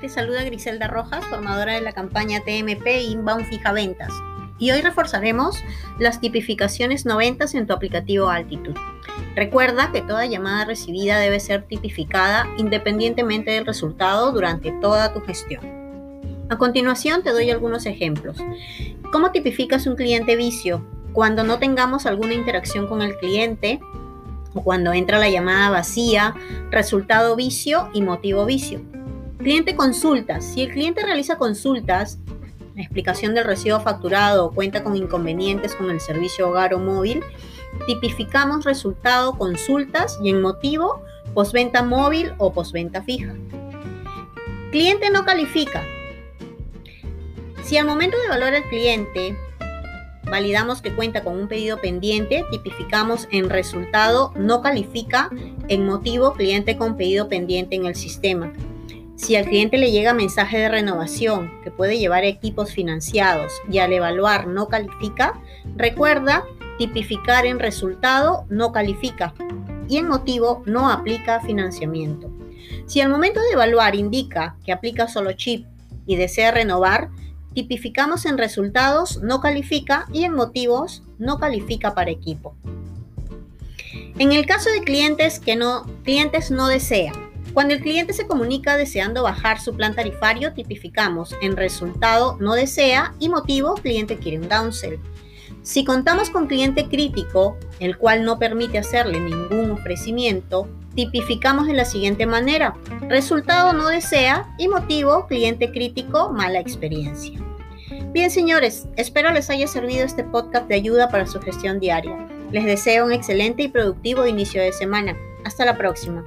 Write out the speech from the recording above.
Te saluda Griselda Rojas, formadora de la campaña TMP Inbound Fija Ventas. Y hoy reforzaremos las tipificaciones 90 en tu aplicativo Altitude. Recuerda que toda llamada recibida debe ser tipificada independientemente del resultado durante toda tu gestión. A continuación te doy algunos ejemplos. ¿Cómo tipificas un cliente vicio? Cuando no tengamos alguna interacción con el cliente, o cuando entra la llamada vacía, resultado vicio y motivo vicio. Cliente consultas. Si el cliente realiza consultas, la explicación del recibo facturado o cuenta con inconvenientes con el servicio hogar o móvil, tipificamos resultado consultas y en motivo postventa móvil o postventa fija. Cliente no califica. Si al momento de evaluar al cliente validamos que cuenta con un pedido pendiente, tipificamos en resultado no califica, en motivo cliente con pedido pendiente en el sistema. Si al cliente le llega mensaje de renovación que puede llevar equipos financiados y al evaluar no califica, recuerda tipificar en resultado no califica y en motivo no aplica financiamiento. Si al momento de evaluar indica que aplica solo chip y desea renovar, tipificamos en resultados no califica y en motivos no califica para equipo. En el caso de clientes que no clientes no desean, cuando el cliente se comunica deseando bajar su plan tarifario, tipificamos en resultado no desea y motivo cliente quiere un downsell. Si contamos con cliente crítico, el cual no permite hacerle ningún ofrecimiento, tipificamos de la siguiente manera. Resultado no desea y motivo cliente crítico mala experiencia. Bien señores, espero les haya servido este podcast de ayuda para su gestión diaria. Les deseo un excelente y productivo inicio de semana. Hasta la próxima.